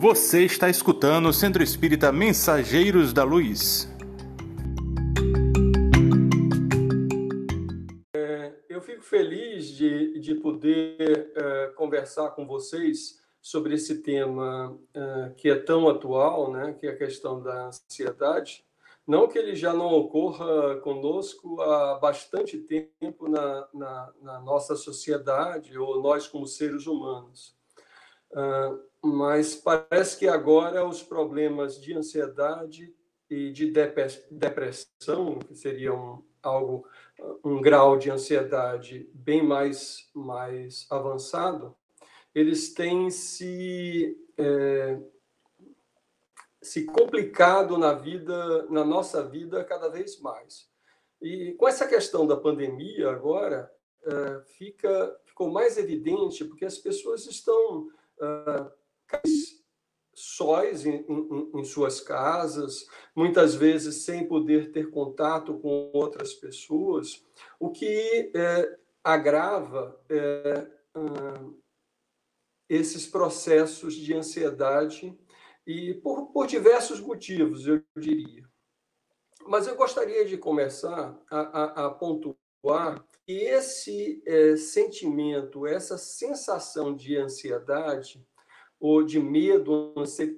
Você está escutando o Centro Espírita Mensageiros da Luz. É, eu fico feliz de, de poder é, conversar com vocês sobre esse tema é, que é tão atual, né, que é a questão da ansiedade. Não que ele já não ocorra conosco há bastante tempo na, na, na nossa sociedade, ou nós como seres humanos. Uh, mas parece que agora os problemas de ansiedade e de depressão, que seriam algo, um grau de ansiedade bem mais, mais avançado, eles têm se, é, se complicado na vida, na nossa vida cada vez mais. E com essa questão da pandemia agora, é, fica, ficou mais evidente porque as pessoas estão uh, sóis em, em, em, suas casas, muitas vezes sem poder ter contato com outras pessoas, o que é, agrava é, esses processos de ansiedade e por, por diversos motivos, eu diria. Mas eu gostaria de começar a, a, a pontuar que esse é, sentimento, essa sensação de ansiedade, ou de medo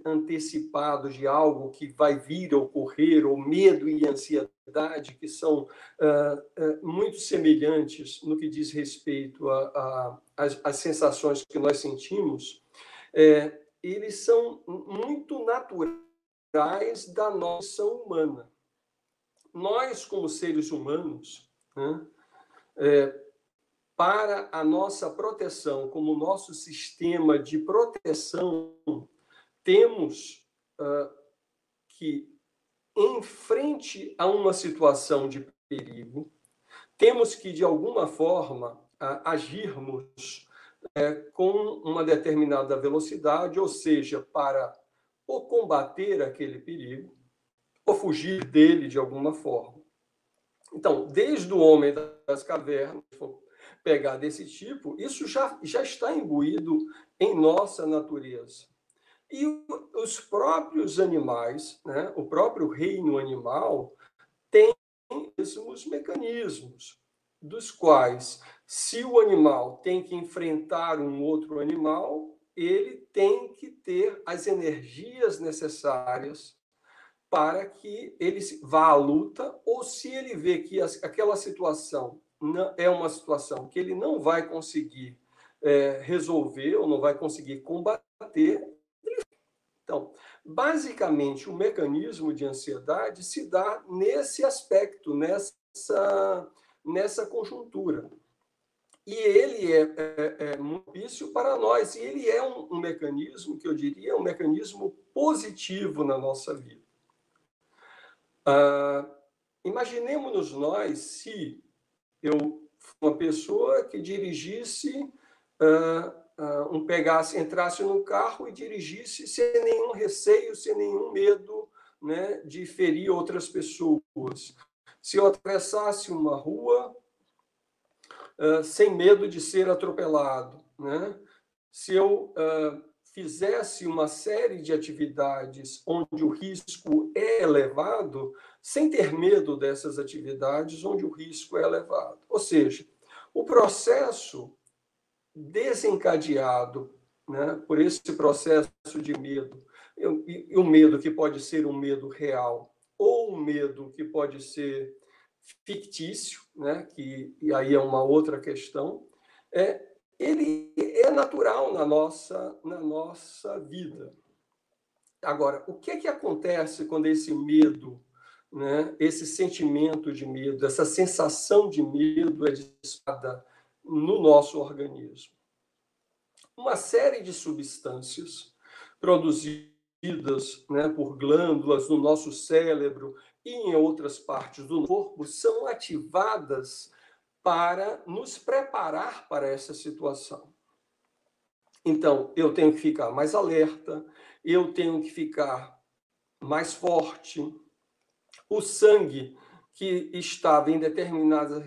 antecipado de algo que vai vir a ocorrer, ou medo e ansiedade, que são uh, uh, muito semelhantes no que diz respeito às sensações que nós sentimos, é, eles são muito naturais da nossa humana. Nós, como seres humanos, né, é, para a nossa proteção, como nosso sistema de proteção, temos uh, que, em frente a uma situação de perigo, temos que, de alguma forma, uh, agirmos uh, com uma determinada velocidade, ou seja, para ou combater aquele perigo, ou fugir dele de alguma forma. Então, desde o homem das cavernas, pegar desse tipo, isso já, já está imbuído em nossa natureza. E os próprios animais, né, o próprio reino animal, tem esses mecanismos, dos quais, se o animal tem que enfrentar um outro animal, ele tem que ter as energias necessárias para que ele vá à luta, ou se ele vê que aquela situação é uma situação que ele não vai conseguir é, resolver ou não vai conseguir combater. Então, basicamente, o mecanismo de ansiedade se dá nesse aspecto, nessa, nessa conjuntura. E ele é, é, é difícil para nós, e ele é um, um mecanismo que eu diria um mecanismo positivo na nossa vida. Ah, Imaginemos nós se eu uma pessoa que dirigisse, uh, uh, um pegasse, entrasse no carro e dirigisse sem nenhum receio, sem nenhum medo né, de ferir outras pessoas. Se eu atravessasse uma rua uh, sem medo de ser atropelado, né? se eu fizesse uma série de atividades onde o risco é elevado, sem ter medo dessas atividades onde o risco é elevado. Ou seja, o processo desencadeado né, por esse processo de medo, e o medo que pode ser um medo real, ou um medo que pode ser fictício, né, que e aí é uma outra questão, é, ele é natural na nossa, na nossa vida. Agora, o que, é que acontece quando esse medo né, esse sentimento de medo, essa sensação de medo é disparada no nosso organismo. Uma série de substâncias produzidas né, por glândulas no nosso cérebro e em outras partes do corpo são ativadas para nos preparar para essa situação. Então, eu tenho que ficar mais alerta, eu tenho que ficar mais forte, o sangue que estava em determinadas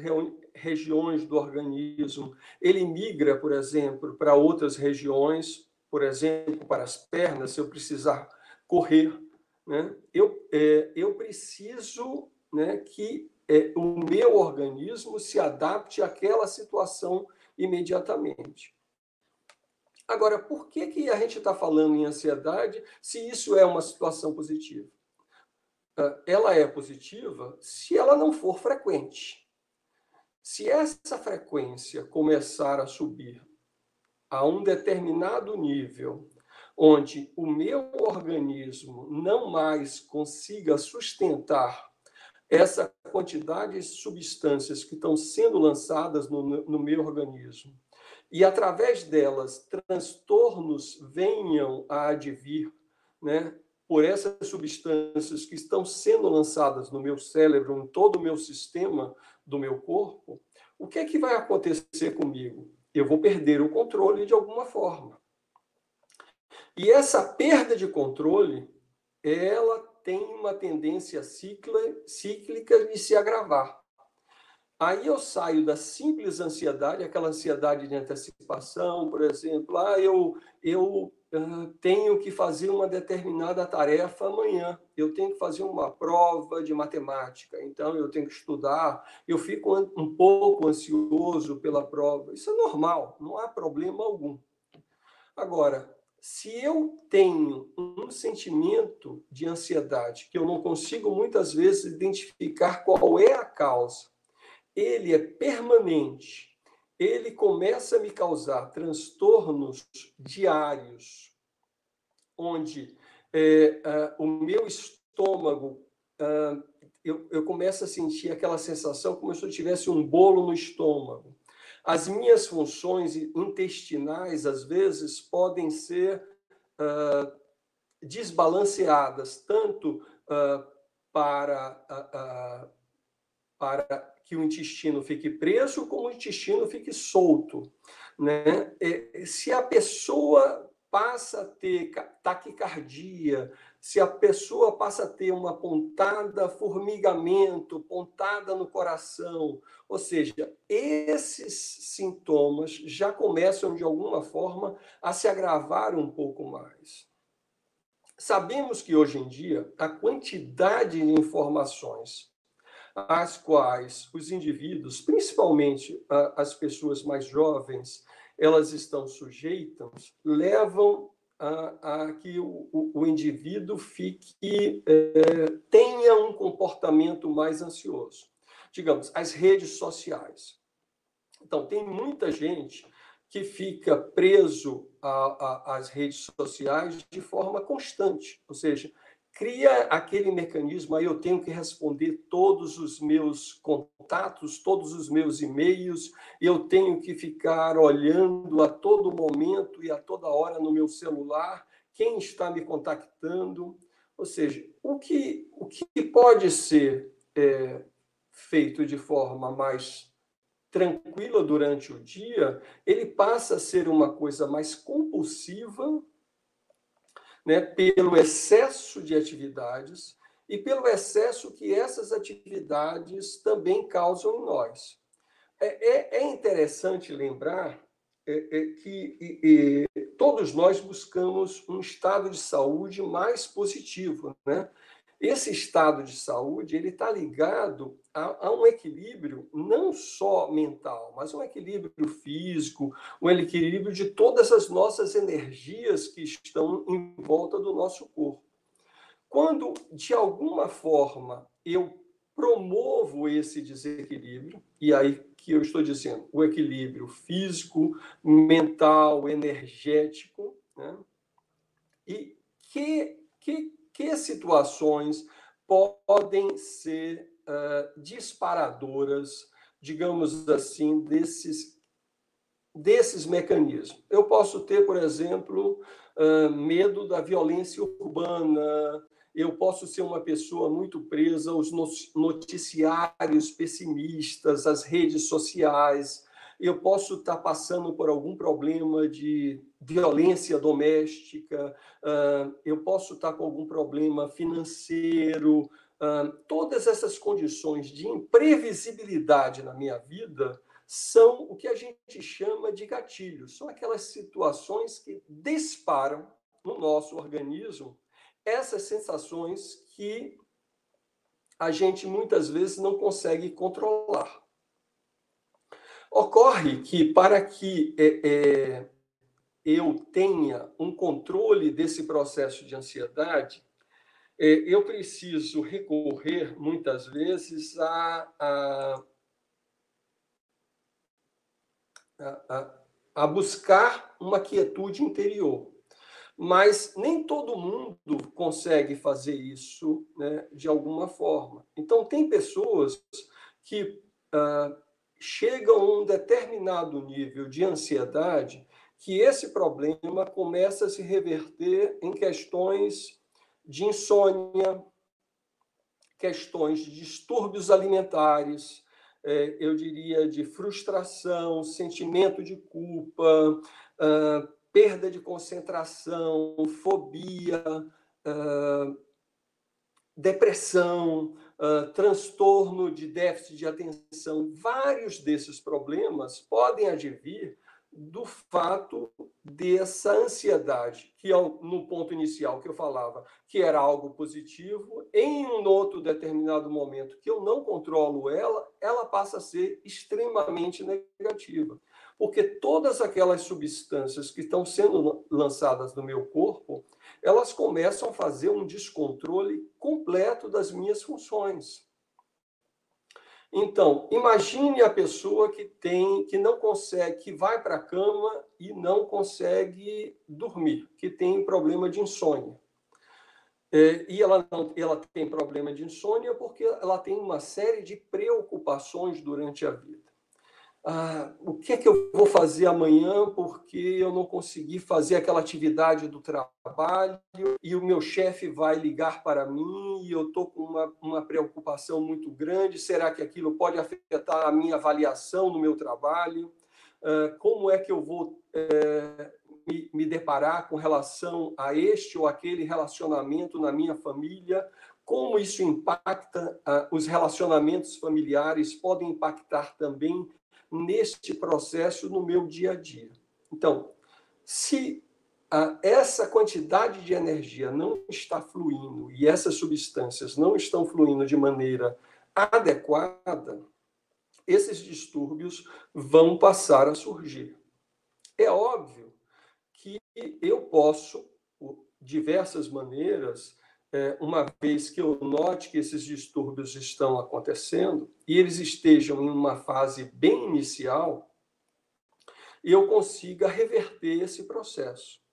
regiões do organismo, ele migra, por exemplo, para outras regiões por exemplo, para as pernas, se eu precisar correr, né? eu, é, eu preciso né, que é, o meu organismo se adapte àquela situação imediatamente. Agora, por que, que a gente está falando em ansiedade se isso é uma situação positiva? Ah, ela é positiva se ela não for frequente. Se essa frequência começar a subir a um determinado nível, onde o meu organismo não mais consiga sustentar essa quantidade de substâncias que estão sendo lançadas no, no meu organismo, e através delas transtornos venham a advir, né, por essas substâncias que estão sendo lançadas no meu cérebro, em todo o meu sistema do meu corpo, o que é que vai acontecer comigo? Eu vou perder o controle de alguma forma. E essa perda de controle, ela tem uma tendência cíclica de se agravar. Aí eu saio da simples ansiedade, aquela ansiedade de antecipação, por exemplo, ah, eu, eu uh, tenho que fazer uma determinada tarefa amanhã, eu tenho que fazer uma prova de matemática, então eu tenho que estudar, eu fico um pouco ansioso pela prova. Isso é normal, não há problema algum. Agora, se eu tenho um sentimento de ansiedade que eu não consigo muitas vezes identificar qual é a causa, ele é permanente, ele começa a me causar transtornos diários, onde é, uh, o meu estômago, uh, eu, eu começo a sentir aquela sensação como se eu tivesse um bolo no estômago. As minhas funções intestinais, às vezes, podem ser uh, desbalanceadas, tanto para, para que o intestino fique preso como o intestino fique solto. Né? Se a pessoa passa a ter taquicardia, se a pessoa passa a ter uma pontada formigamento, pontada no coração, ou seja, esses sintomas já começam de alguma forma a se agravar um pouco mais. Sabemos que hoje em dia a quantidade de informações às quais os indivíduos, principalmente as pessoas mais jovens, elas estão sujeitas, levam a, a que o, o, indivíduo fique é, tenha um comportamento mais ansioso. Digamos, as redes sociais. Então, tem muita gente que fica preso às redes sociais de forma constante, ou seja, cria aquele mecanismo, aí eu tenho que responder todos os meus contatos, todos os meus e-mails, eu tenho que ficar olhando a todo momento e a toda hora no meu celular quem está me contactando. Ou seja, o que, o que pode ser é, feito de forma mais tranquila durante o dia, ele passa a ser uma coisa mais compulsiva né, pelo excesso de atividades e pelo excesso que essas atividades também causam em nós. É, é, é interessante lembrar é, é que todos nós buscamos um estado de saúde mais positivo, né? Esse estado de saúde ele está ligado a, a, um equilíbrio não só mental, mas um equilíbrio físico, um equilíbrio de todas as nossas energias que estão em volta do nosso corpo. Quando, de alguma forma, eu promovo esse desequilíbrio, e aí que eu estou dizendo, o equilíbrio físico, mental, energético, né? e que, que que situações podem ser uh, disparadoras, digamos assim, desses, desses mecanismos. Eu posso ter, por exemplo, uh, medo da violência urbana, eu posso ser uma pessoa muito presa aos noticiários pessimistas, às redes sociais, eu posso estar passando por algum problema de violência doméstica, eu posso estar com algum problema financeiro. Todas essas condições de imprevisibilidade na minha vida são o que a gente chama de gatilhos. São aquelas situações que disparam no nosso organismo essas sensações que a gente muitas vezes não consegue controlar. Ocorre que para que é, é, eu tenha um controle desse processo de ansiedade, é, eu preciso recorrer muitas vezes a, a, a, a buscar uma quietude interior. Mas nem todo mundo consegue fazer isso né, de alguma forma. Então, tem pessoas que ah, chegam a um determinado nível de ansiedade que esse problema começa a se reverter em questões de insônia, questões de distúrbios alimentares, é, eu diria de frustração, sentimento de culpa, ah, perda de concentração, fobia, uh, depressão, uh, transtorno de déficit de atenção. Vários desses problemas podem advir do fato dessa ansiedade, que é no ponto inicial que eu falava, que era algo positivo, em um outro determinado momento que eu não controlo ela, ela passa a ser extremamente negativa porque todas aquelas substâncias que estão sendo lançadas no meu corpo, elas começam a fazer um descontrole completo das minhas funções. Então, imagine a pessoa que tem, que não consegue, que vai para a cama e não consegue dormir, que tem problema de insônia. É, e ela, não, ela tem problema de insônia porque ela tem uma série de preocupações durante a vida ah, o que é que eu vou fazer amanhã porque eu não consegui fazer aquela atividade do trabalho e o meu chefe vai ligar para mim e eu estou com uma, uma preocupação muito grande. Será que aquilo pode afetar a minha avaliação no meu trabalho? Ah, como é que eu vou é, me, me deparar com relação a este ou aquele relacionamento na minha família? Como isso impacta ah, os relacionamentos familiares? Podem impactar também neste processo no meu dia a dia. Então, se a, essa quantidade de energia não está fluindo e essas substâncias não estão fluindo de maneira adequada, esses distúrbios vão passar a surgir. É óbvio que eu posso, de diversas maneiras, uma vez que eu note que esses distúrbios estão acontecendo e eles estejam em uma fase bem inicial, eu consiga reverter esse processo.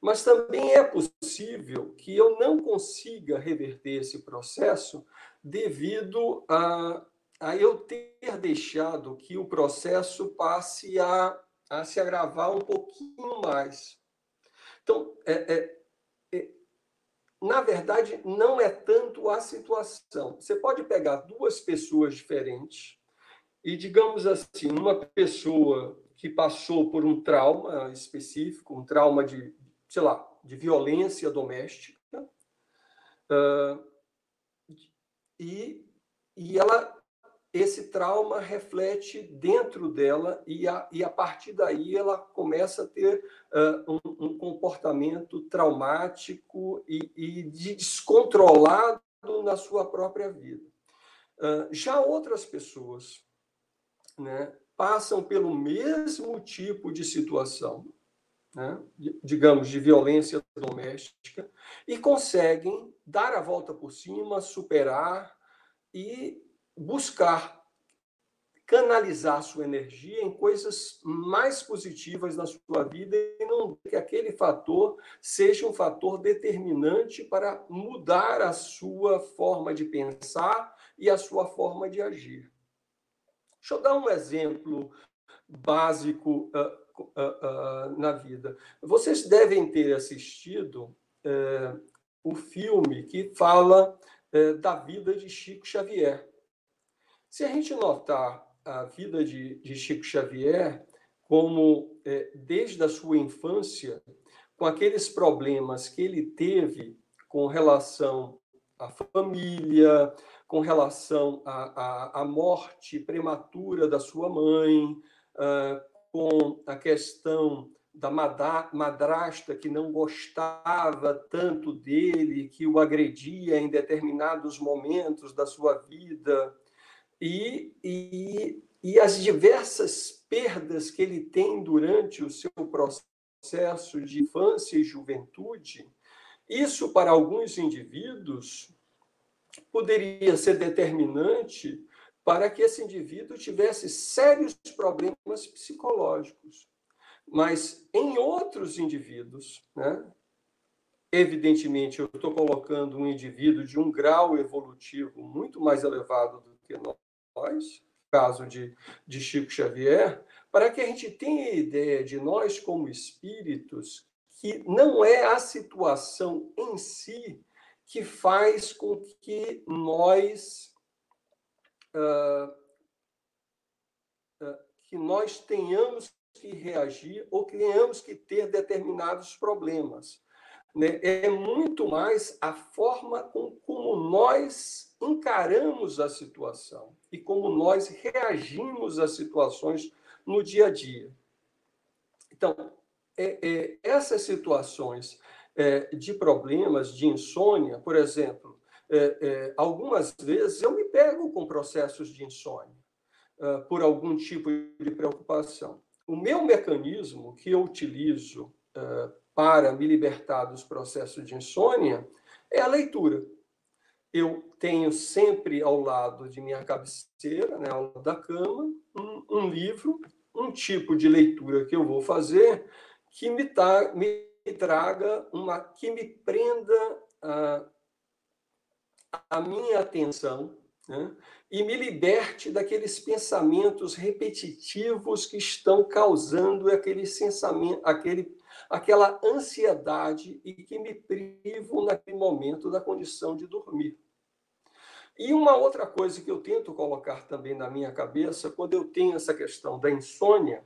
Mas também é possível que eu não consiga reverter esse processo devido a, a eu ter deixado que o processo passe a, a se agravar um pouquinho mais. Então, é, é na verdade, não é tanto a situação. Você pode pegar duas pessoas diferentes e, digamos assim, uma pessoa que passou por um trauma específico, um trauma de, sei lá, de violência doméstica, uh, e, e ela esse trauma reflete dentro dela e a, e a partir daí ela começa a ter uh, um, um, comportamento traumático e, e de descontrolado na sua própria vida. Uh, já outras pessoas né, passam pelo mesmo tipo de situação, né, digamos, de violência doméstica, e conseguem dar a volta por cima, superar e buscar canalizar sua energia em coisas mais positivas na sua vida e não que aquele fator seja um fator determinante para mudar a sua forma de pensar e a sua forma de agir. Deixa eu dar um exemplo básico uh, uh, uh, na vida. Vocês devem ter assistido eh, o filme que fala eh, da vida de Chico Xavier. Se a gente notar a vida de, de Chico Xavier como, é, desde a sua infância, com aqueles problemas que ele teve com relação à família, com relação à, à, à morte prematura da sua mãe, uh, com a questão da madrasta que não gostava tanto dele, que o agredia em determinados momentos da sua vida, e, e, e as diversas perdas que ele tem durante o seu processo de infância e juventude, isso para alguns indivíduos poderia ser determinante para que esse indivíduo tivesse sérios problemas psicológicos. Mas em outros indivíduos, né, evidentemente, eu estou colocando um indivíduo de um grau evolutivo muito mais elevado do que caso de, de Chico Xavier, para que a gente tenha ideia de nós como espíritos, que não é a situação em si que faz com que nós uh, uh, que nós tenhamos que reagir ou que tenhamos que ter determinados problemas. Né? É muito mais a forma com, como nós encaramos a situação e como nós reagimos às situações no dia a dia. Então, é, é, essas situações é, de problemas, de insônia, por exemplo, é, é, algumas vezes eu me pego com processos de insônia uh, por algum tipo de preocupação. O meu mecanismo que eu utilizo uh, para me libertar dos processos de insônia é a leitura. Eu tenho sempre ao lado de minha cabeceira, né, ao lado da cama, um, um livro, um tipo de leitura que eu vou fazer que me, tá, me traga uma, que me prenda a, a minha atenção né? e me liberte daqueles pensamentos repetitivos que estão causando aquele sensamento, aquele, aquela ansiedade e que me privam naquele momento da condição de dormir. E uma outra coisa que eu tento colocar também na minha cabeça, quando eu tenho essa questão da insônia,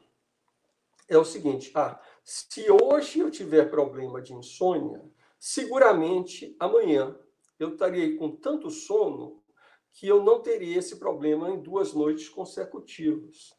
é o seguinte: ah, se hoje eu tiver problema de insônia, seguramente amanhã eu estaria com tanto sono que eu não teria esse problema em duas noites consecutivas.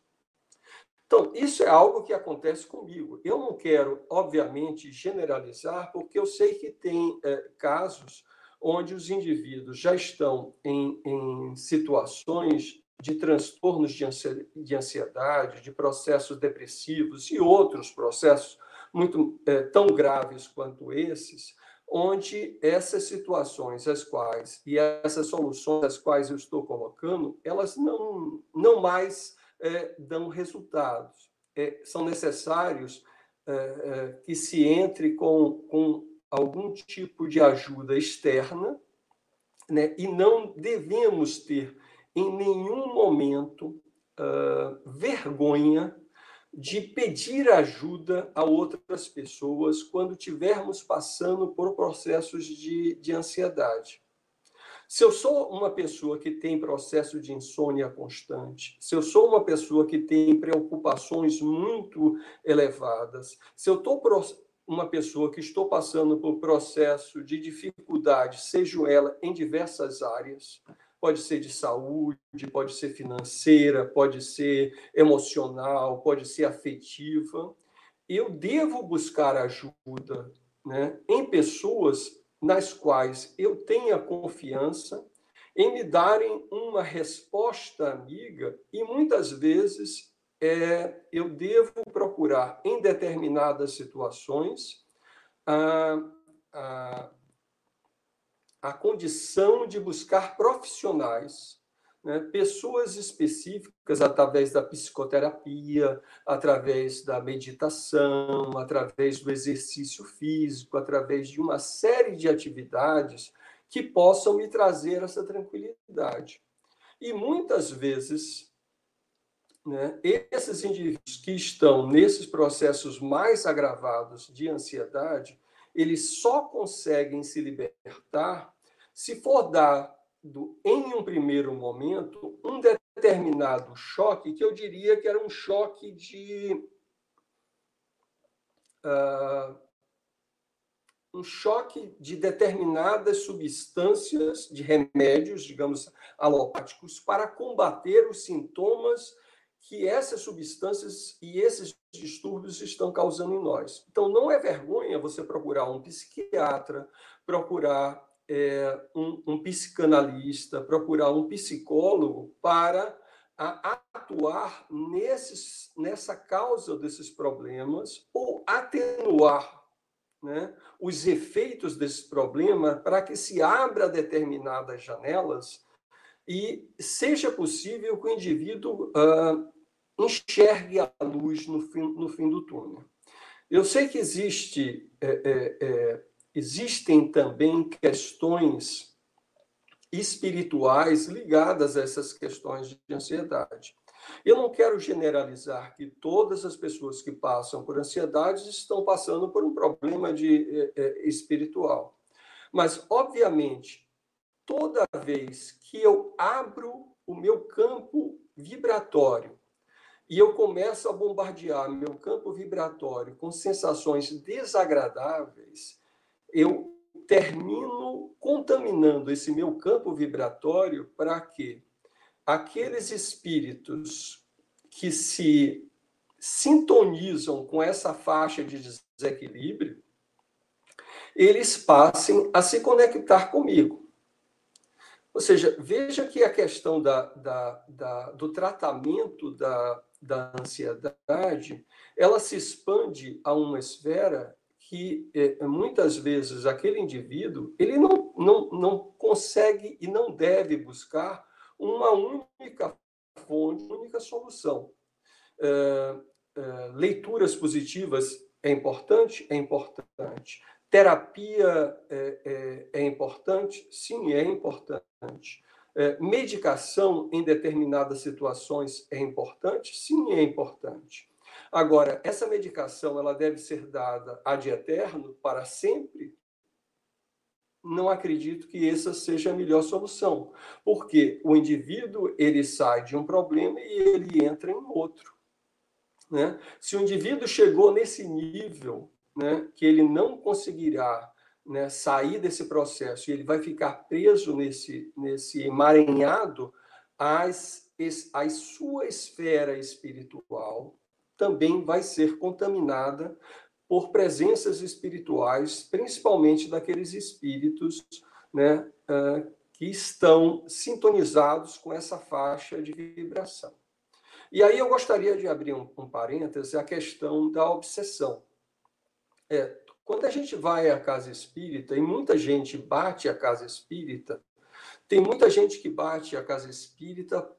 Então, isso é algo que acontece comigo. Eu não quero, obviamente, generalizar, porque eu sei que tem é, casos onde os indivíduos já estão em, em situações de transtornos de ansiedade, de processos depressivos e outros processos muito é, tão graves quanto esses, onde essas situações as quais e essas soluções as quais eu estou colocando, elas não, não mais é, dão resultados. É, são necessários é, é, que se entre com, com algum tipo de ajuda externa, né? e não devemos ter em nenhum momento uh, vergonha de pedir ajuda a outras pessoas quando estivermos passando por processos de, de ansiedade. Se eu sou uma pessoa que tem processo de insônia constante, se eu sou uma pessoa que tem preocupações muito elevadas, se eu estou uma pessoa que estou passando por processo de dificuldade, seja ela em diversas áreas, pode ser de saúde, pode ser financeira, pode ser emocional, pode ser afetiva. Eu devo buscar ajuda né, em pessoas nas quais eu tenha confiança em me darem uma resposta amiga e muitas vezes é, eu devo procurar em determinadas situações a, a, a condição de buscar profissionais, né, pessoas específicas através da psicoterapia, através da meditação, através do exercício físico, através de uma série de atividades que possam me trazer essa tranquilidade. E muitas vezes, né, esses indivíduos que estão nesses processos mais agravados de ansiedade, eles só conseguem se libertar se for dado, em um primeiro momento, um determinado choque, que eu diria que era um choque de. Uh, um choque de determinadas substâncias, de remédios, digamos, alopáticos, para combater os sintomas que essas substâncias e esses distúrbios estão causando em nós. Então, não é vergonha você procurar um psiquiatra, procurar é, um, um, psicanalista, procurar um psicólogo para a, atuar nesses, nessa causa desses problemas ou atenuar né, os efeitos desse problema para que se abra determinadas janelas e seja possível que o indivíduo uh, enxergue a luz no fim, no fim do túnel. Eu sei que existe, é, é, é, existem também questões espirituais ligadas a essas questões de ansiedade. Eu não quero generalizar que todas as pessoas que passam por ansiedade estão passando por um problema de, é, espiritual. Mas, obviamente, toda vez que eu abro o meu campo vibratório e eu começo a bombardear meu campo vibratório com sensações desagradáveis, eu termino contaminando esse meu campo vibratório para que aqueles espíritos que se sintonizam com essa faixa de desequilíbrio, eles passem a se conectar comigo. Ou seja, veja que a questão da, da, da, do tratamento da, da ansiedade, ela se expande a uma esfera que é, muitas vezes aquele indivíduo ele não, não, não consegue e não deve buscar uma única fonte, uma única solução. É, é, leituras positivas é importante? É importante. Terapia é, é, é importante? Sim, é importante. É, medicação em determinadas situações é importante? Sim, é importante. Agora, essa medicação ela deve ser dada ad eterno, para sempre? Não acredito que essa seja a melhor solução, porque o indivíduo ele sai de um problema e ele entra em outro. Né? Se o indivíduo chegou nesse nível né, que ele não conseguirá né, sair desse processo e ele vai ficar preso nesse, nesse emaranhado, as, a sua esfera espiritual também vai ser contaminada por presenças espirituais, principalmente daqueles espíritos né, que estão sintonizados com essa faixa de vibração. E aí eu gostaria de abrir um, um parêntese a questão da obsessão. É, quando a gente vai à casa espírita, e muita gente bate a casa espírita, tem muita gente que bate a casa espírita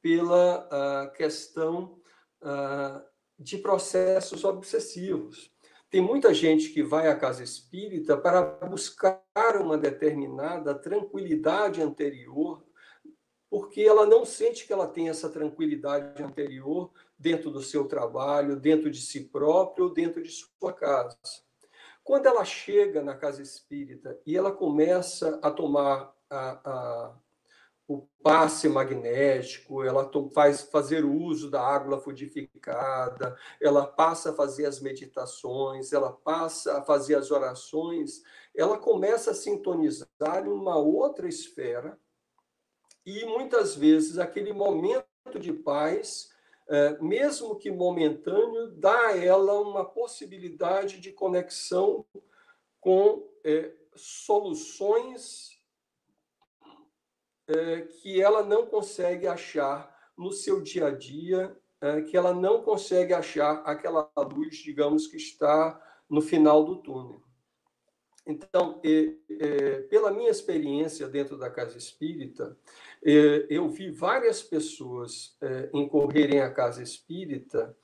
pela uh, questão uh, de processos obsessivos. Tem muita gente que vai à casa espírita para buscar uma determinada tranquilidade anterior, porque ela não sente que ela tem essa tranquilidade anterior dentro do seu trabalho, dentro de si próprio ou dentro de sua casa. Quando ela chega na casa espírita e ela começa a tomar a, a, o passe magnético, ela faz fazer uso da água fluidificada, ela passa a fazer as meditações, ela passa a fazer as orações, ela começa a sintonizar em uma outra esfera e muitas vezes aquele momento de paz mesmo que momentâneo, dá a ela uma possibilidade de conexão com é, soluções é, que ela não consegue achar no seu dia a dia, é, que ela não consegue achar aquela luz, digamos, que está no final do túnel. Então, pela minha experiência dentro da casa espírita, eu vi várias pessoas incorrerem à casa espírita,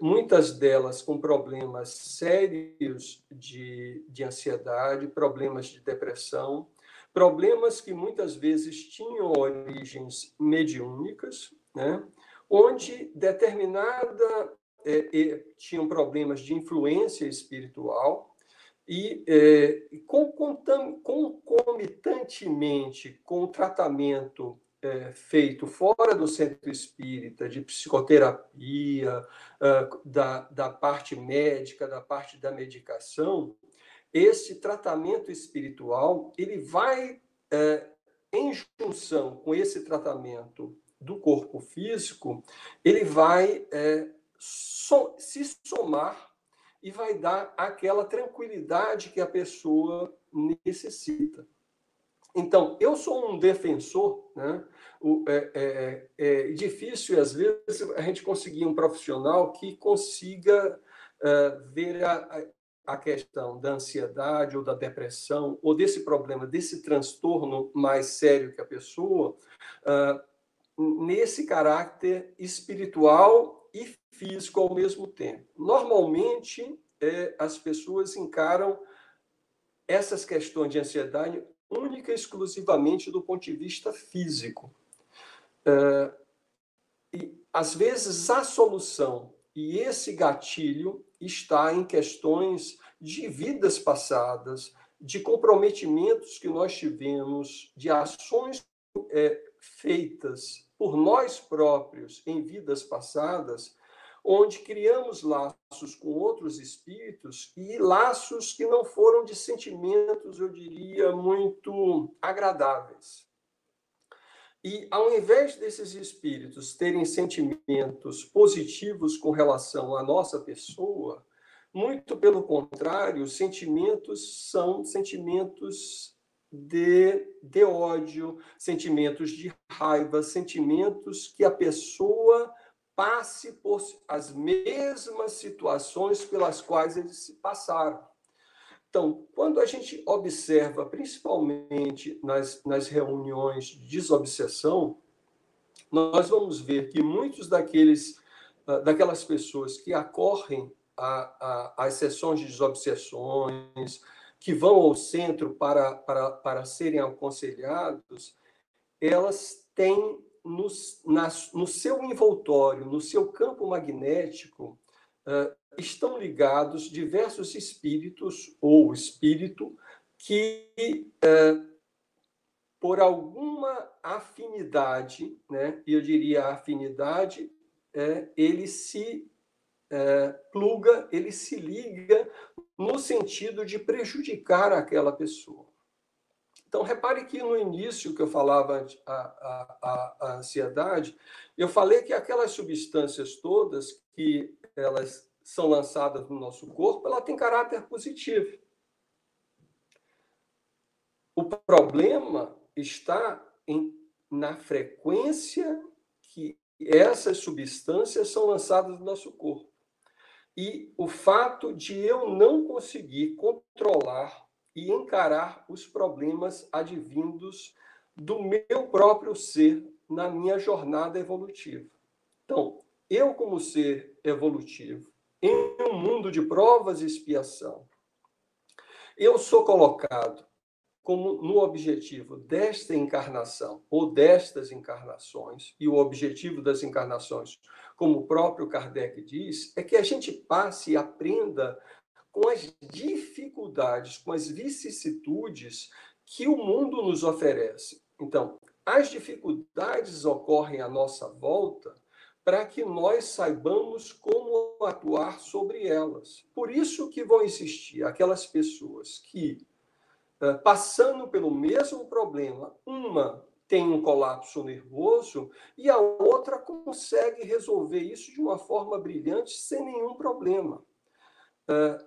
muitas delas com problemas sérios de, de ansiedade, problemas de depressão, problemas que muitas vezes tinham origens mediúnicas, né? onde determinada é, tinham problemas de influência espiritual, e é, concomitantemente com o tratamento é, feito fora do centro espírita, de psicoterapia, uh, da, da parte médica, da parte da medicação, esse tratamento espiritual ele vai é, em junção com esse tratamento do corpo físico, ele vai é, so, se somar e vai dar aquela tranquilidade que a pessoa necessita. Então, eu sou um defensor, né? O, é, é, é, é difícil, às vezes, a gente conseguir um profissional que consiga é, ver a, a questão da ansiedade ou da depressão, ou desse problema, desse transtorno mais sério que a pessoa, uh, nesse caráter espiritual e físico ao mesmo tempo. Normalmente, é, as pessoas encaram essas questões de ansiedade única e exclusivamente do ponto de vista físico. Uh, e, às vezes, a solução e esse gatilho está em questões de vidas passadas, de comprometimentos que nós tivemos, de ações é, feitas por nós próprios em vidas passadas, onde criamos laços com outros espíritos e laços que não foram de sentimentos, eu diria, muito agradáveis. E ao invés desses espíritos terem sentimentos positivos com relação à nossa pessoa, muito pelo contrário, sentimentos são sentimentos de, de ódio, sentimentos de raiva, sentimentos que a pessoa passe por as mesmas situações pelas quais eles se passaram. Então, quando a gente observa, principalmente nas, nas reuniões de desobsessão, nós vamos ver que muitos daqueles, ah, daquelas pessoas que acorrem às sessões de desobsessões, que vão ao centro para, para, para serem aconselhados, elas têm no, na, no seu envoltório, no seu campo magnético, uh, estão ligados diversos espíritos ou espírito que, uh, por alguma afinidade, né, eu diria afinidade, é, ele se é, pluga, ele se liga no sentido de prejudicar aquela pessoa. Então, repare que no início que eu falava a, a, a, ansiedade, eu falei que aquelas substâncias todas que elas são lançadas no nosso corpo, ela tem caráter positivo. O problema está em, na frequência que essas substâncias são lançadas no nosso corpo. E o fato de eu não conseguir controlar e encarar os problemas advindos do meu próprio ser na minha jornada evolutiva. Então, eu, como ser evolutivo, em um mundo de provas e expiação, eu sou colocado como no objetivo desta encarnação ou destas encarnações, e o objetivo das encarnações, como o próprio Kardec diz, é que a gente passe e aprenda com as dificuldades, com as vicissitudes que o mundo nos oferece. Então, as dificuldades ocorrem à nossa volta para que nós saibamos como atuar sobre elas. Por isso que vão existir aquelas pessoas que, eh, passando pelo mesmo problema, uma tem um colapso nervoso e a outra consegue resolver isso de uma forma brilhante sem nenhum problema.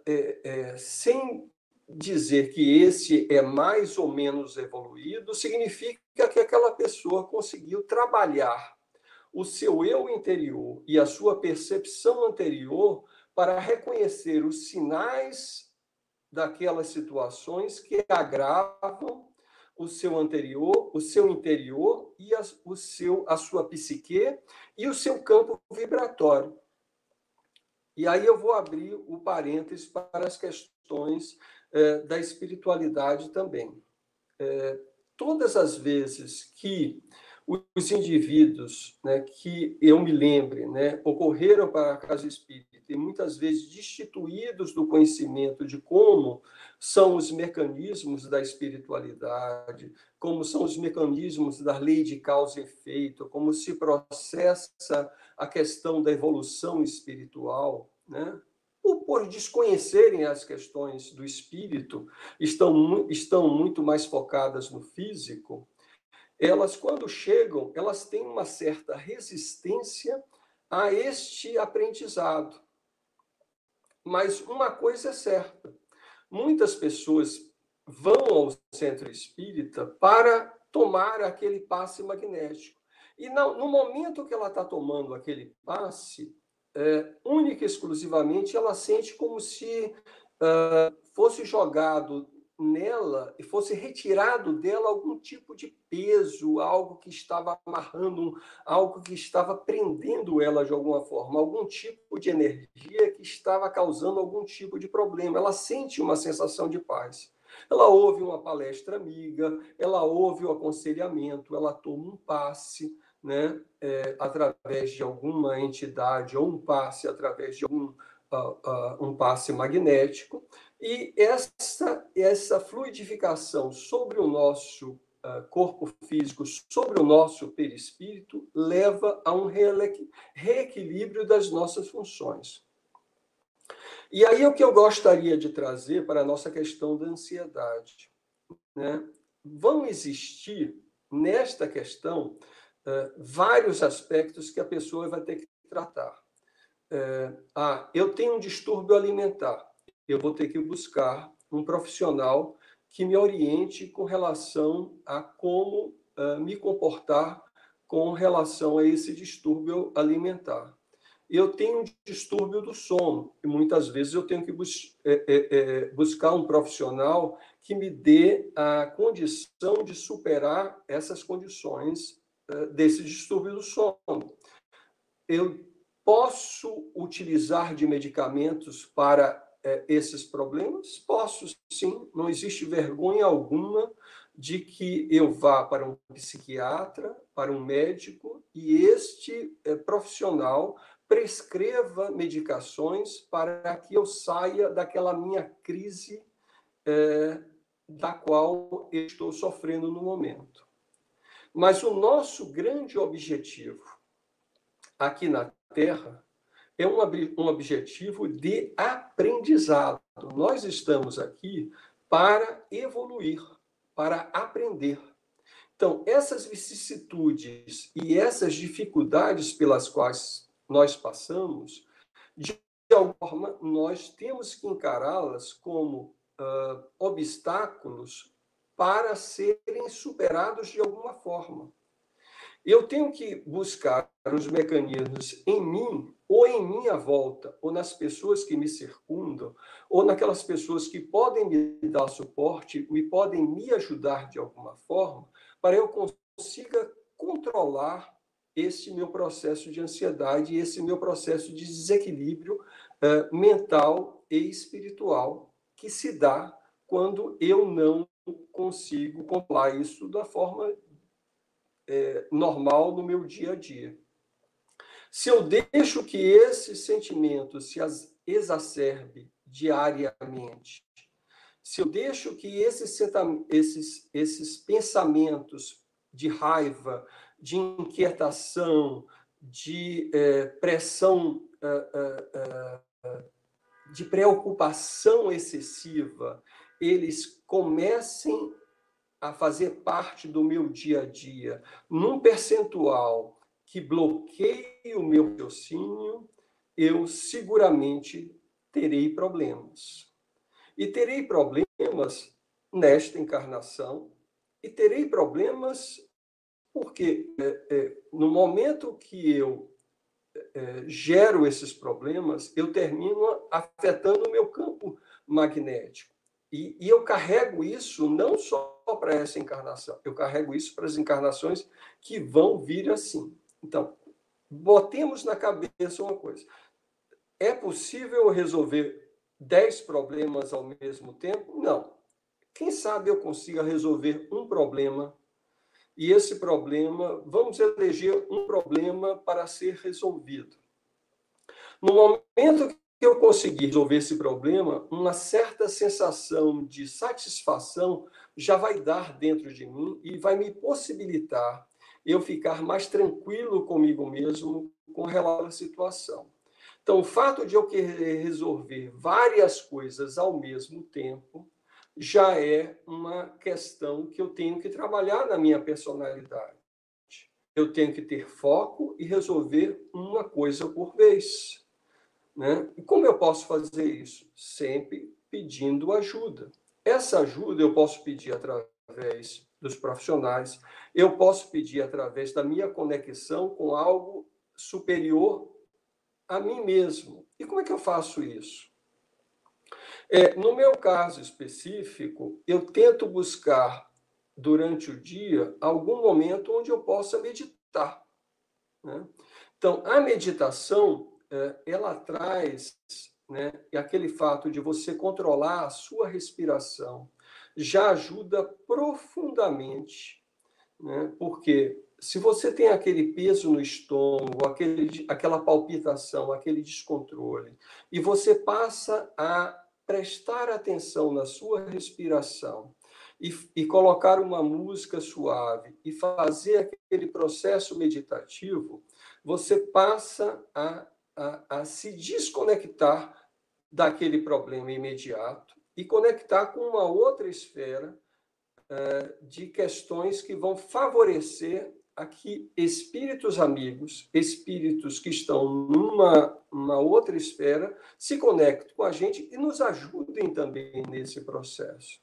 É, é, sem dizer que esse é mais ou menos evoluído, significa que aquela pessoa conseguiu trabalhar o seu eu interior e a sua percepção anterior para reconhecer os sinais daquelas situações que agravam o seu anterior, o seu interior e a, o seu, a sua psique e o seu campo vibratório. E aí eu vou abrir o parênteses para as questões é, da espiritualidade também. É, todas as vezes que os indivíduos né, que eu me lembre né, ocorreram para a casa espírita e muitas vezes destituídos do conhecimento de como são os mecanismos da espiritualidade, como são os mecanismos da lei de causa e efeito, como se processa a questão da evolução espiritual, né? ou por desconhecerem as questões do espírito, estão, estão muito mais focadas no físico, elas, quando chegam, elas têm uma certa resistência a este aprendizado. Mas uma coisa é certa: muitas pessoas vão ao centro espírita para tomar aquele passe magnético. E no momento que ela está tomando aquele passe, é, única e exclusivamente, ela sente como se uh, fosse jogado nela e fosse retirado dela algum tipo de peso, algo que estava amarrando, algo que estava prendendo ela de alguma forma, algum tipo de energia que estava causando algum tipo de problema. Ela sente uma sensação de paz. Ela ouve uma palestra amiga, ela ouve o aconselhamento, ela toma um passe, né, é, através de alguma entidade ou um passe através de algum uh, uh, um passe magnético e essa essa fluidificação sobre o nosso uh, corpo físico, sobre o nosso perispírito, leva a um reequilíbrio das nossas funções. E aí o que eu gostaria de trazer para a nossa questão da ansiedade, né? Vão existir nesta questão vários aspectos que a pessoa vai ter que tratar. É, ah, eu tenho um distúrbio alimentar, eu vou ter que buscar um profissional que me oriente com relação a como uh, me comportar com relação a esse distúrbio alimentar. Eu tenho um distúrbio do sono e muitas vezes eu tenho que bus é, é, é, buscar um profissional que me dê a condição de superar essas condições eh, desse distúrbio do sono. Eu posso utilizar de medicamentos para é, esses problemas? Posso, sim. Não existe vergonha alguma de que eu vá para um psiquiatra, para um médico, e este é, profissional prescreva medicações para que eu saia daquela minha crise é, da qual estou sofrendo no momento. Mas o nosso grande objetivo aqui na Terra é um, um objetivo de aprendizado. Nós estamos aqui para evoluir, para aprender. Então, essas vicissitudes e essas dificuldades pelas quais nós passamos, de alguma forma, nós temos que encará-las como uh, obstáculos para serem superados de alguma forma. Eu tenho que buscar os mecanismos em mim, ou em minha volta, ou nas pessoas que me circundam, ou naquelas pessoas que podem me dar suporte e podem me ajudar de alguma forma, para eu consiga controlar esse meu processo de ansiedade, esse meu processo de desequilíbrio uh, mental e espiritual que se dá quando eu não consigo controlar isso da forma é, normal no meu dia a dia. Se eu deixo que esse sentimento se exacerbe diariamente, se eu deixo que esses, esses, esses pensamentos de raiva, de inquietação, de é, pressão, é, é, de preocupação excessiva, eles comecem a fazer parte do meu dia a dia. Num percentual que bloqueie o meu raciocínio, eu seguramente terei problemas. E terei problemas nesta encarnação, e terei problemas porque é, é, no momento que eu é, gero esses problemas, eu termino afetando o meu campo magnético. E, e eu carrego isso não só para essa encarnação, eu carrego isso para as encarnações que vão vir assim. Então, botemos na cabeça uma coisa: é possível resolver 10 problemas ao mesmo tempo? Não. Quem sabe eu consiga resolver um problema e esse problema, vamos eleger um problema para ser resolvido. No momento que eu conseguir resolver esse problema, uma certa sensação de satisfação já vai dar dentro de mim e vai me possibilitar eu ficar mais tranquilo comigo mesmo com relação à situação. Então, o fato de eu querer resolver várias coisas ao mesmo tempo já é uma questão que eu tenho que trabalhar na minha personalidade. Eu tenho que ter foco e resolver uma coisa por vez. Né? E como eu posso fazer isso? Sempre pedindo ajuda. Essa ajuda eu posso pedir através dos profissionais, eu posso pedir através da minha conexão com algo superior a mim mesmo. E como é que eu faço isso? É, no meu caso específico, eu tento buscar durante o dia algum momento onde eu possa meditar. Né? Então, a meditação, é, ela traz né, aquele fato de você controlar a sua respiração, já ajuda profundamente, né? porque se você tem aquele peso no estômago, aquele, aquela palpitação, aquele descontrole, e você passa a prestar atenção na sua respiração e, e colocar uma música suave e fazer aquele processo meditativo, você passa a, a, a se desconectar daquele problema imediato e conectar com uma outra esfera uh, de questões que vão favorecer a que espíritos amigos, espíritos que estão numa uma outra esfera, se conectem com a gente e nos ajudem também nesse processo.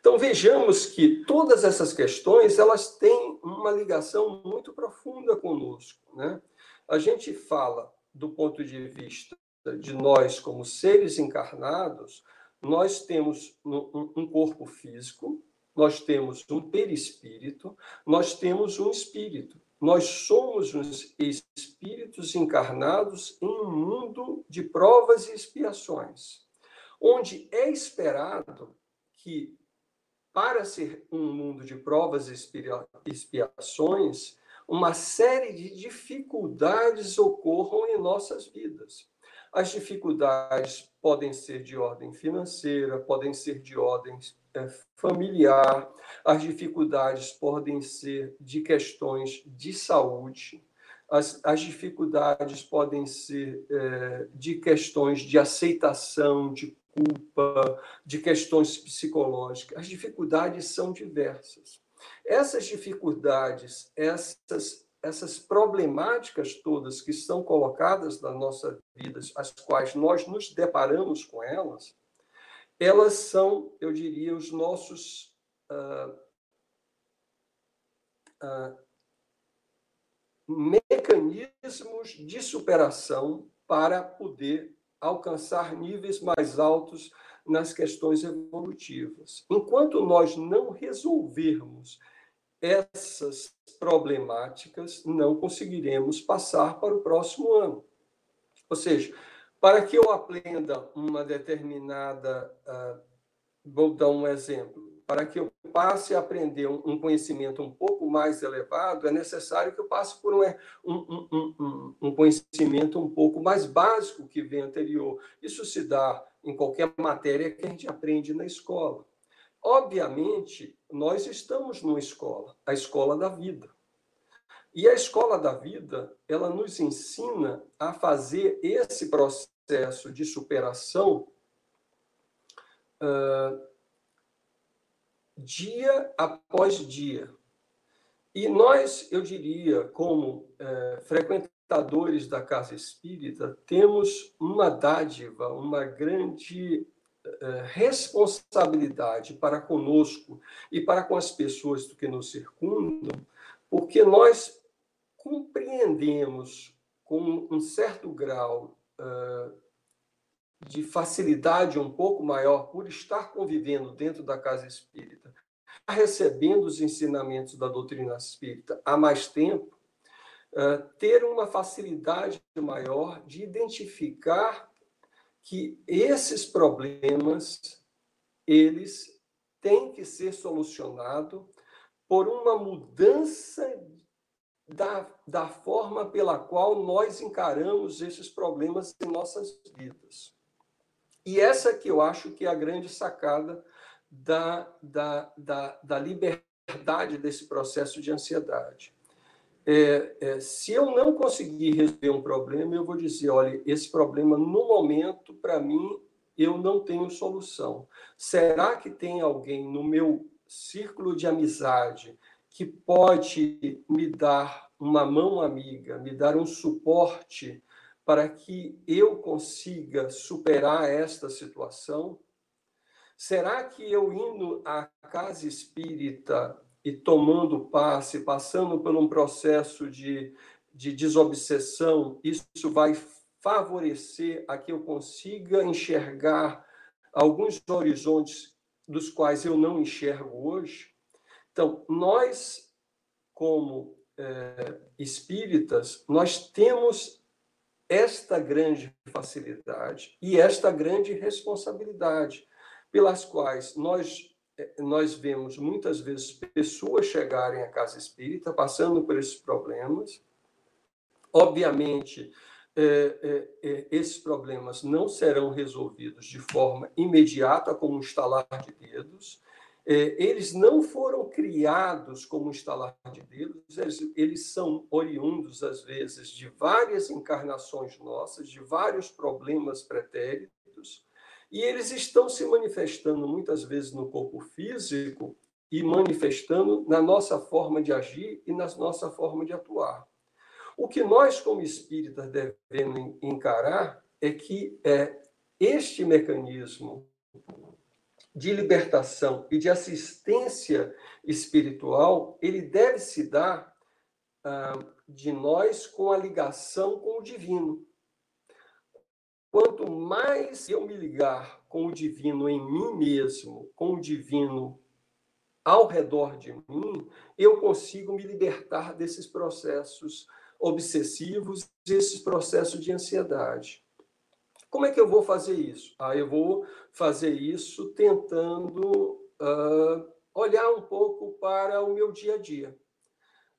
Então vejamos que todas essas questões elas têm uma ligação muito profunda conosco, né? A gente fala do ponto de vista de nós como seres encarnados, nós temos um corpo físico, nós temos um perispírito, nós temos um espírito. Nós somos uns espíritos encarnados em um mundo de provas e expiações, onde é esperado que, para ser um mundo de provas e expiações, uma série de dificuldades ocorram em nossas vidas. As dificuldades podem ser de ordem financeira, podem ser de ordem é, familiar, as dificuldades podem ser de questões de saúde, as, as dificuldades podem ser é, de questões de aceitação, de culpa, de questões psicológicas. As dificuldades são diversas. Essas dificuldades, essas essas problemáticas todas que são colocadas na nossa vida, as quais nós nos deparamos com elas, elas são, eu diria, os nossos ah, ah, mecanismos de superação para poder alcançar níveis mais altos nas questões evolutivas. Enquanto nós não resolvermos essas problemáticas, não conseguiremos passar para o próximo ano. Ou seja, para que eu aprenda uma determinada. Uh, vou dar um exemplo. Para que eu passe a aprender um conhecimento um pouco mais elevado, é necessário que eu passe por um, um, um, um conhecimento um pouco mais básico que vem anterior. Isso se dá em qualquer matéria que a gente aprende na escola. Obviamente, nós estamos numa escola, a escola da vida. E a escola da vida, ela nos ensina a fazer esse processo de superação uh, dia após dia. E nós, eu diria, como uh, frequentadores da casa espírita, temos uma dádiva, uma grande responsabilidade para conosco e para com as pessoas que nos circundam, porque nós compreendemos com um certo grau uh, de facilidade um pouco maior por estar convivendo dentro da casa espírita, recebendo os ensinamentos da doutrina espírita há mais tempo, uh, ter uma facilidade maior de identificar que esses problemas eles têm que ser solucionados por uma mudança da, da forma pela qual nós encaramos esses problemas em nossas vidas. E essa que eu acho que é a grande sacada da, da, da, da liberdade desse processo de ansiedade. É, é, se eu não conseguir resolver um problema, eu vou dizer, olha, esse problema no momento para mim eu não tenho solução. Será que tem alguém no meu círculo de amizade que pode me dar uma mão amiga, me dar um suporte para que eu consiga superar esta situação? Será que eu indo à casa espírita e tomando passe, passando por um processo de, de desobsessão, isso vai favorecer a que eu consiga enxergar alguns horizontes dos quais eu não enxergo hoje? Então, nós, como é, espíritas, nós temos esta grande facilidade e esta grande responsabilidade, pelas quais nós nós vemos muitas vezes pessoas chegarem à casa espírita passando por esses problemas. Obviamente, é, é, esses problemas não serão resolvidos de forma imediata, como um estalar de dedos. eles não foram criados como um estalar de dedos, eles, eles são oriundos, às vezes, de várias encarnações nossas, de vários problemas pretéritos e eles estão se manifestando muitas vezes no corpo físico e manifestando na nossa forma de agir e na nossa forma de atuar. O que nós, como espíritas, devemos encarar é que é, este mecanismo de libertação e de assistência espiritual, ele deve se dar ah, de nós com a ligação com o divino. Quanto mais eu me ligar com o divino em mim mesmo, com o divino ao redor de mim, eu consigo me libertar desses processos obsessivos, desses processos de ansiedade. Como é que eu vou fazer isso? Ah, eu vou fazer isso tentando uh, olhar um pouco para o meu dia a dia.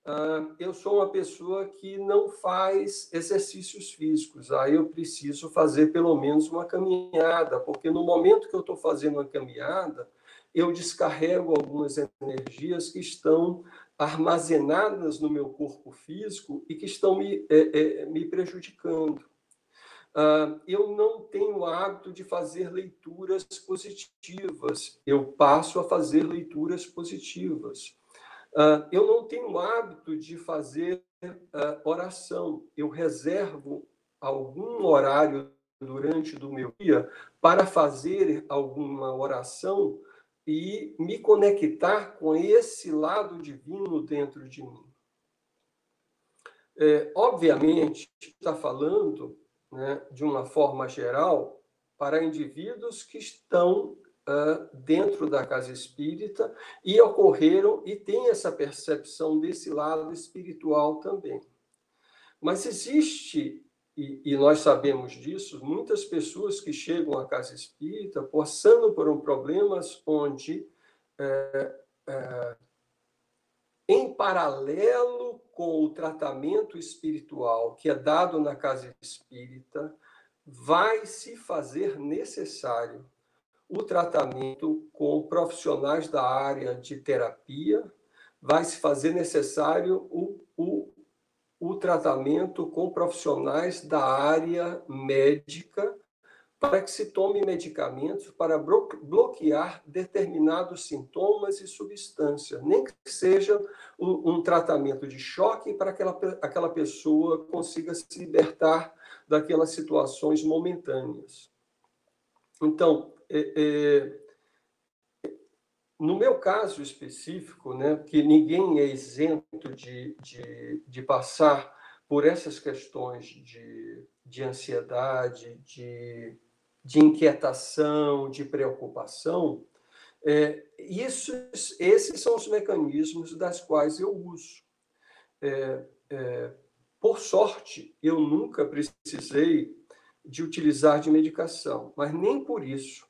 Uh, eu sou uma pessoa que não faz exercícios físicos. Aí eu preciso fazer pelo menos uma caminhada, porque no momento que eu estou fazendo uma caminhada, eu descarrego algumas energias que estão armazenadas no meu corpo físico e que estão me, é, é, me prejudicando. Uh, eu não tenho o hábito de fazer leituras positivas. Eu passo a fazer leituras positivas. Uh, eu não tenho o hábito de fazer uh, oração. Eu reservo algum horário durante do meu dia para fazer alguma oração e me conectar com esse lado divino dentro de mim. É, obviamente, está falando né, de uma forma geral para indivíduos que estão dentro da casa espírita e ocorreram e tem essa percepção desse lado espiritual também. Mas existe, e, e nós sabemos disso, muitas pessoas que chegam à casa espírita passando por um problemas onde, é, é, em paralelo com o tratamento espiritual que é dado na casa espírita, vai se fazer necessário o tratamento com profissionais da área de terapia, vai se fazer necessário o, o, o tratamento com profissionais da área médica para que se tome medicamentos para bloquear determinados sintomas e substâncias, nem que seja um, tratamento de choque para que aquela, aquela pessoa consiga se libertar daquelas situações momentâneas. Então, é, é, no meu caso específico, né, que ninguém é isento de, de, de passar por essas questões de, de ansiedade, de, de inquietação, de preocupação, é, isso, esses são os mecanismos das quais eu uso. É, é, por sorte, eu nunca precisei de utilizar de medicação, mas nem por isso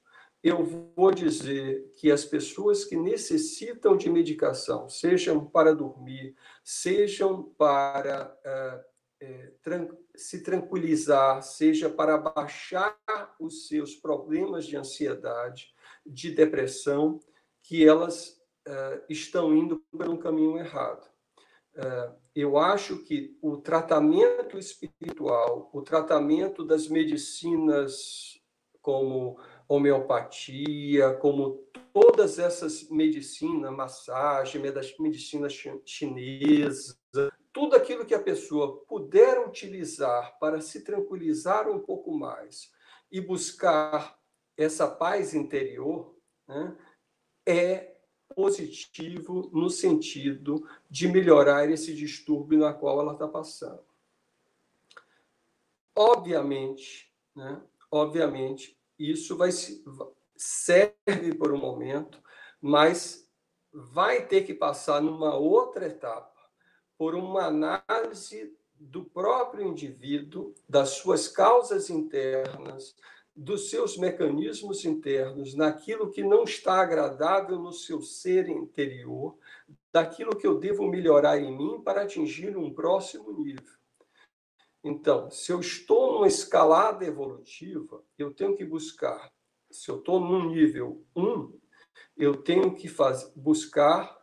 eu vou dizer que as pessoas que necessitam de medicação, sejam para dormir, sejam para é, tran se tranquilizar, seja para baixar os seus problemas de ansiedade, de depressão, que elas é, estão indo por um caminho errado. é, eu acho que o tratamento espiritual, o tratamento das medicinas como homeopatia, como todas essas medicinas, massagem, medicina chinesa, tudo aquilo que a pessoa puder utilizar para se tranquilizar um pouco mais e buscar essa paz interior, né, é positivo no sentido de melhorar esse distúrbio na qual ela está passando. Obviamente, né, obviamente, isso vai se, serve por um momento, mas vai ter que passar numa outra etapa, por uma análise do próprio indivíduo, das suas causas internas, dos seus mecanismos internos, naquilo que não está agradável no seu ser interior, daquilo que eu devo melhorar em mim para atingir um próximo nível. Então, se eu estou numa escalada evolutiva, eu tenho que buscar. Se eu estou num nível 1, eu tenho que fazer, buscar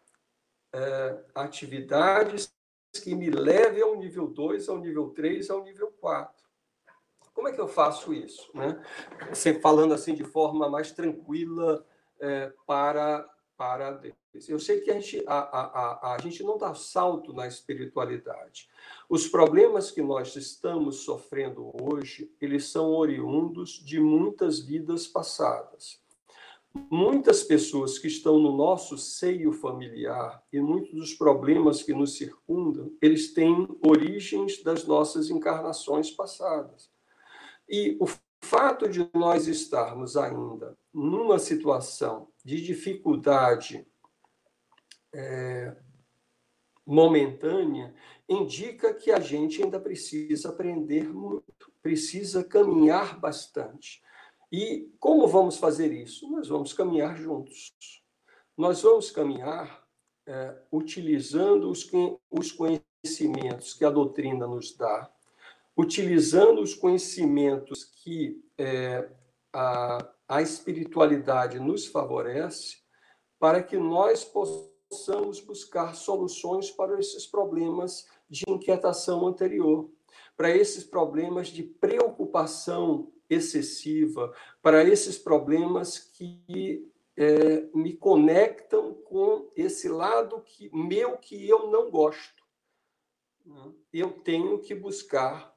é, atividades que me levem ao nível 2, ao nível 3, ao nível 4. Como é que eu faço isso? Né? Sempre falando assim de forma mais tranquila é, para, para Deus. Eu sei que a gente, a, a, a, a gente não dá salto na espiritualidade. Os problemas que nós estamos sofrendo hoje, eles são oriundos de muitas vidas passadas. Muitas pessoas que estão no nosso seio familiar e muitos dos problemas que nos circundam, eles têm origens das nossas encarnações passadas. E o fato de nós estarmos ainda numa situação de dificuldade é, momentânea indica que a gente ainda precisa aprender muito, precisa caminhar bastante. E como vamos fazer isso? Nós vamos caminhar juntos. Nós vamos caminhar é, utilizando os, os conhecimentos que a doutrina nos dá, utilizando os conhecimentos que é, a, a espiritualidade nos favorece, para que nós possamos buscar soluções para esses problemas de inquietação anterior, para esses problemas de preocupação excessiva, para esses problemas que é, me conectam com esse lado que, meu que eu não gosto. Eu tenho que buscar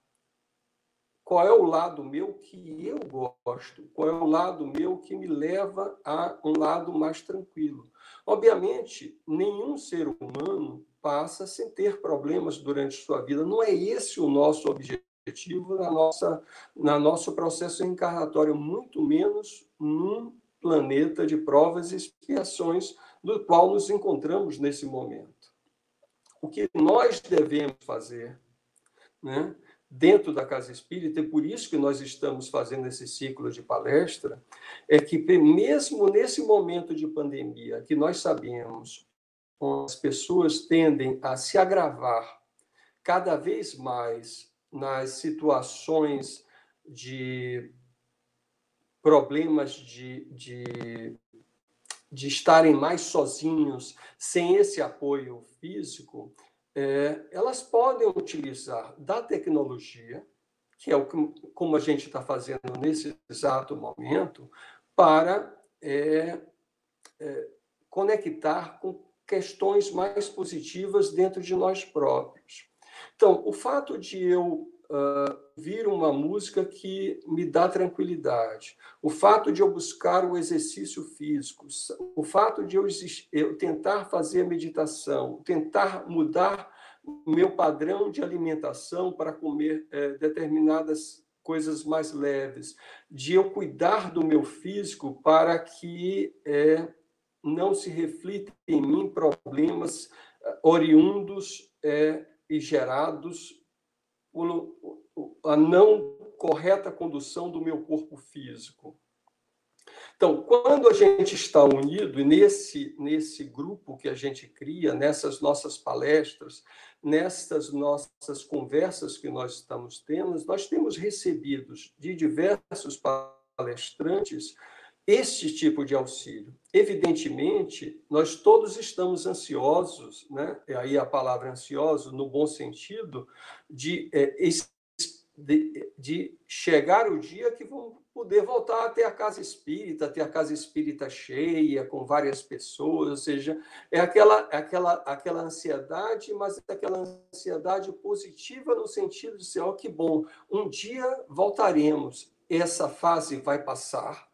qual é o lado meu que eu gosto, qual é o lado meu que me leva a um lado mais tranquilo. Obviamente, nenhum ser humano passa sem ter problemas durante sua vida. Não é esse o nosso objetivo na nossa na nosso processo encarnatório, muito menos num planeta de provas e expiações do qual nos encontramos nesse momento. O que nós devemos fazer, né? Dentro da Casa Espírita, e por isso que nós estamos fazendo esse ciclo de palestra, é que mesmo nesse momento de pandemia, que nós sabemos, as pessoas tendem a se agravar cada vez mais nas situações de problemas de, de, de estarem mais sozinhos, sem esse apoio físico, é, elas podem utilizar da tecnologia, que é o que, como a gente está fazendo nesse exato momento, para é, é, conectar com questões mais positivas dentro de nós próprios. Então, o fato de eu uh, vir uma música que me dá tranquilidade, o fato de eu buscar o exercício físico, o fato de eu, eu tentar fazer meditação, tentar mudar meu padrão de alimentação para comer é, determinadas coisas mais leves, de eu cuidar do meu físico para que é, não se reflita em mim problemas oriundos é, e gerados a não correta condução do meu corpo físico. Então, quando a gente está unido, nesse, nesse grupo que a gente cria, nessas nossas palestras, nessas nossas conversas que nós estamos tendo, nós temos recebidos de diversos palestrantes este tipo de auxílio. Evidentemente, nós todos estamos ansiosos, né? E aí a palavra ansioso, no bom sentido, de, é, de, de chegar o dia que vamos poder voltar a ter a casa espírita, ter a casa espírita cheia, com várias pessoas, ou seja, é aquela, é aquela, aquela ansiedade, mas é aquela ansiedade positiva no sentido de ser, ó, oh, que bom, um dia voltaremos, essa fase vai passar,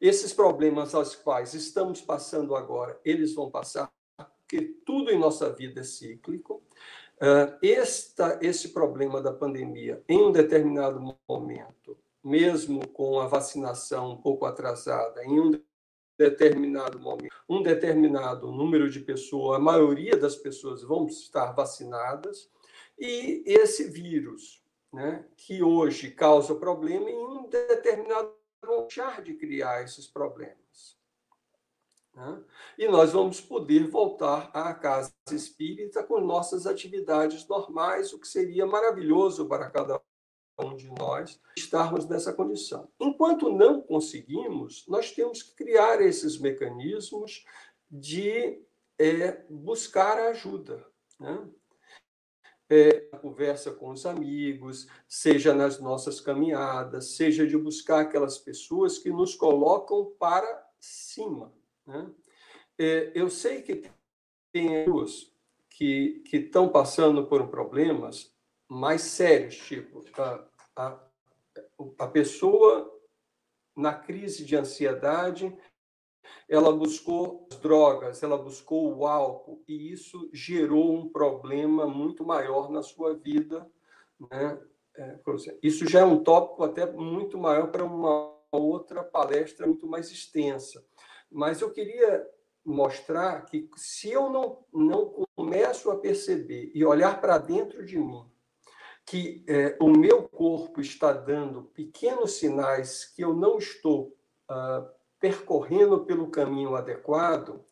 esses problemas aos quais estamos passando agora, eles vão passar, porque tudo em nossa vida é cíclico. Uh, esta, esse problema da pandemia, em um determinado momento, mesmo com a vacinação um pouco atrasada, em um determinado momento, um determinado número de pessoas, a maioria das pessoas vão estar vacinadas, e esse vírus, né, que hoje causa problema, em um determinado deixar de criar esses problemas. Né? E nós vamos poder voltar à casa espírita com nossas atividades normais, o que seria maravilhoso para cada um de nós estarmos nessa condição. Enquanto não conseguimos, nós temos que criar esses mecanismos de é, buscar ajuda. Né? Conversa com os amigos, seja nas nossas caminhadas, seja de buscar aquelas pessoas que nos colocam para cima. Né? É, eu sei que tem pessoas que, que estão passando por problemas mais sérios, tipo, a, a, a pessoa na crise de ansiedade ela buscou drogas, ela buscou o álcool, e isso gerou um problema muito maior na sua vida. Né? É, isso já é um tópico até muito maior para uma outra palestra muito mais extensa. Mas eu queria mostrar que se eu não, não começo a perceber e olhar para dentro de mim que é, o meu corpo está dando pequenos sinais que eu não estou uh, percorrendo pelo caminho adequado,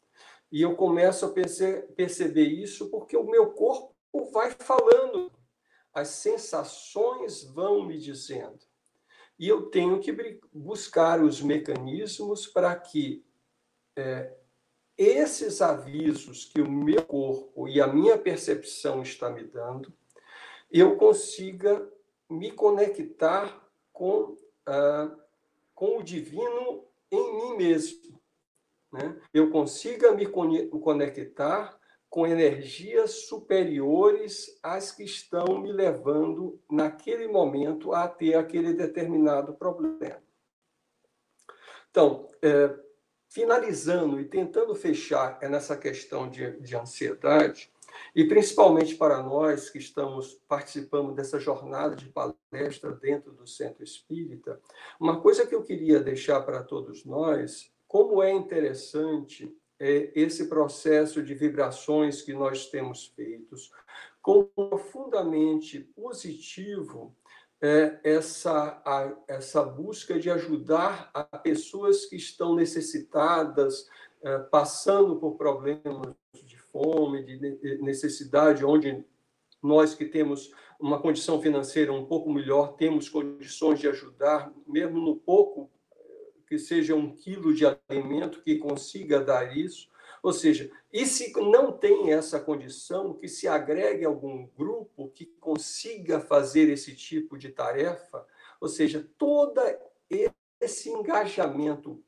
e eu começo a perce perceber isso porque o meu corpo vai falando, as sensações vão me dizendo. E eu tenho que buscar os mecanismos para que é, esses avisos que o meu corpo e a minha percepção está me dando, eu consiga me conectar com, ah, com o divino em mim mesmo. Né? Eu consiga me conectar com energias superiores às que estão me levando, naquele momento, a ter aquele determinado problema. Então, é, finalizando e tentando fechar nessa questão de, de ansiedade, e principalmente para nós que estamos participando dessa jornada de palestra dentro do Centro Espírita, uma coisa que eu queria deixar para todos nós, como é interessante é esse processo de vibrações que nós temos feitos, como profundamente positivo é essa, a, essa busca de ajudar a pessoas que estão necessitadas, é, passando por problemas fome, de necessidade, onde nós que temos uma condição financeira um pouco melhor, temos condições de ajudar, mesmo no pouco que seja um quilo de alimento que consiga dar isso. Ou seja, e se não tem essa condição, que se agregue algum grupo que consiga fazer esse tipo de tarefa, ou seja, todo esse engajamento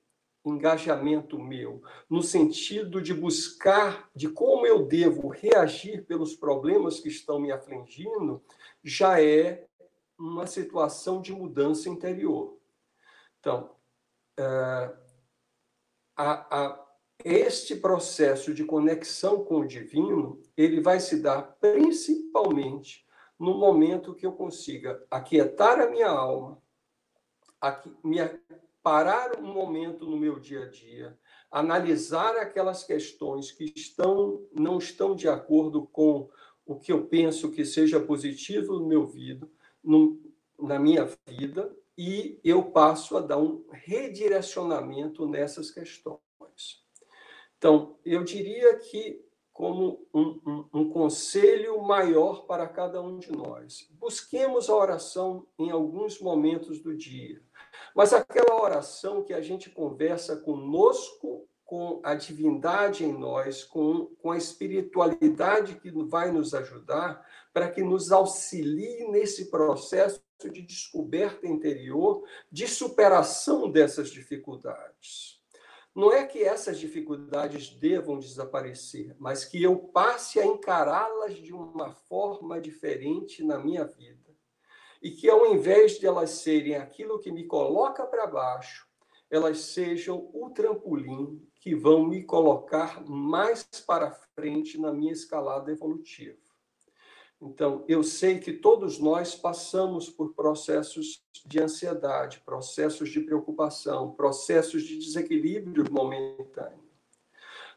engajamento meu, no sentido de buscar de como eu devo reagir pelos problemas que estão me afligindo, já é uma situação de mudança interior. Então, uh, a, a, este processo de conexão com o divino, ele vai se dar principalmente no momento que eu consiga aquietar a minha alma, aqui, me parar um momento no meu dia a dia, analisar aquelas questões que estão não estão de acordo com o que eu penso que seja positivo no meu vida, no, na minha vida, e eu passo a dar um redirecionamento nessas questões. Então, eu diria que como um, um, um, conselho maior para cada um de nós. Busquemos a oração em alguns momentos do dia, mas aquela oração que a gente conversa conosco, com a divindade em nós, com, com a espiritualidade que vai nos ajudar, para que nos auxilie nesse processo de descoberta interior, de superação dessas dificuldades. Não é que essas dificuldades devam desaparecer, mas que eu passe a encará-las de uma forma diferente na minha vida. E que ao invés de elas serem aquilo que me coloca para baixo, elas sejam o trampolim que vão me colocar mais para frente na minha escalada evolutiva. Então, eu sei que todos nós passamos por processos de ansiedade, processos de preocupação, processos de desequilíbrio momentâneo.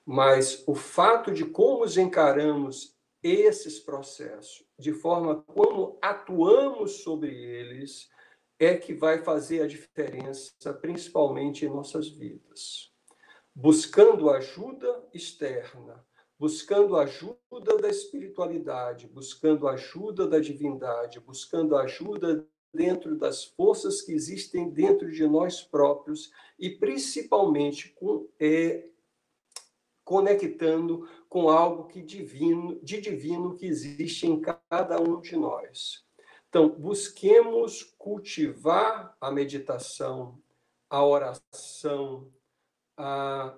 Mas o fato de como encaramos esses processos, de forma como atuamos sobre eles, é que vai fazer a diferença, principalmente em nossas vidas. Buscando ajuda externa, buscando ajuda da espiritualidade, buscando ajuda da divindade, buscando ajuda dentro das forças que existem dentro de nós próprios e principalmente com é, conectando com algo que divino, de divino que existe em cada um de nós. Então, busquemos cultivar a meditação, a oração, a,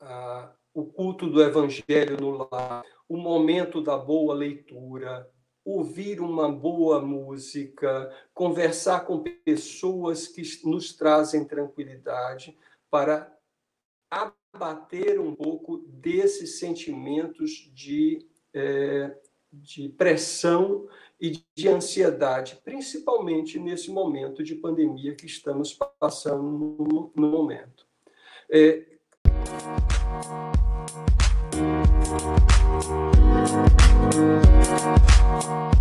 a o culto do evangelho no lar, o momento da boa leitura, ouvir uma boa música, conversar com pessoas que nos trazem tranquilidade para abater um pouco desses sentimentos de, é, de pressão e de ansiedade, principalmente nesse momento de pandemia que estamos passando no, no momento. É, We'll be right.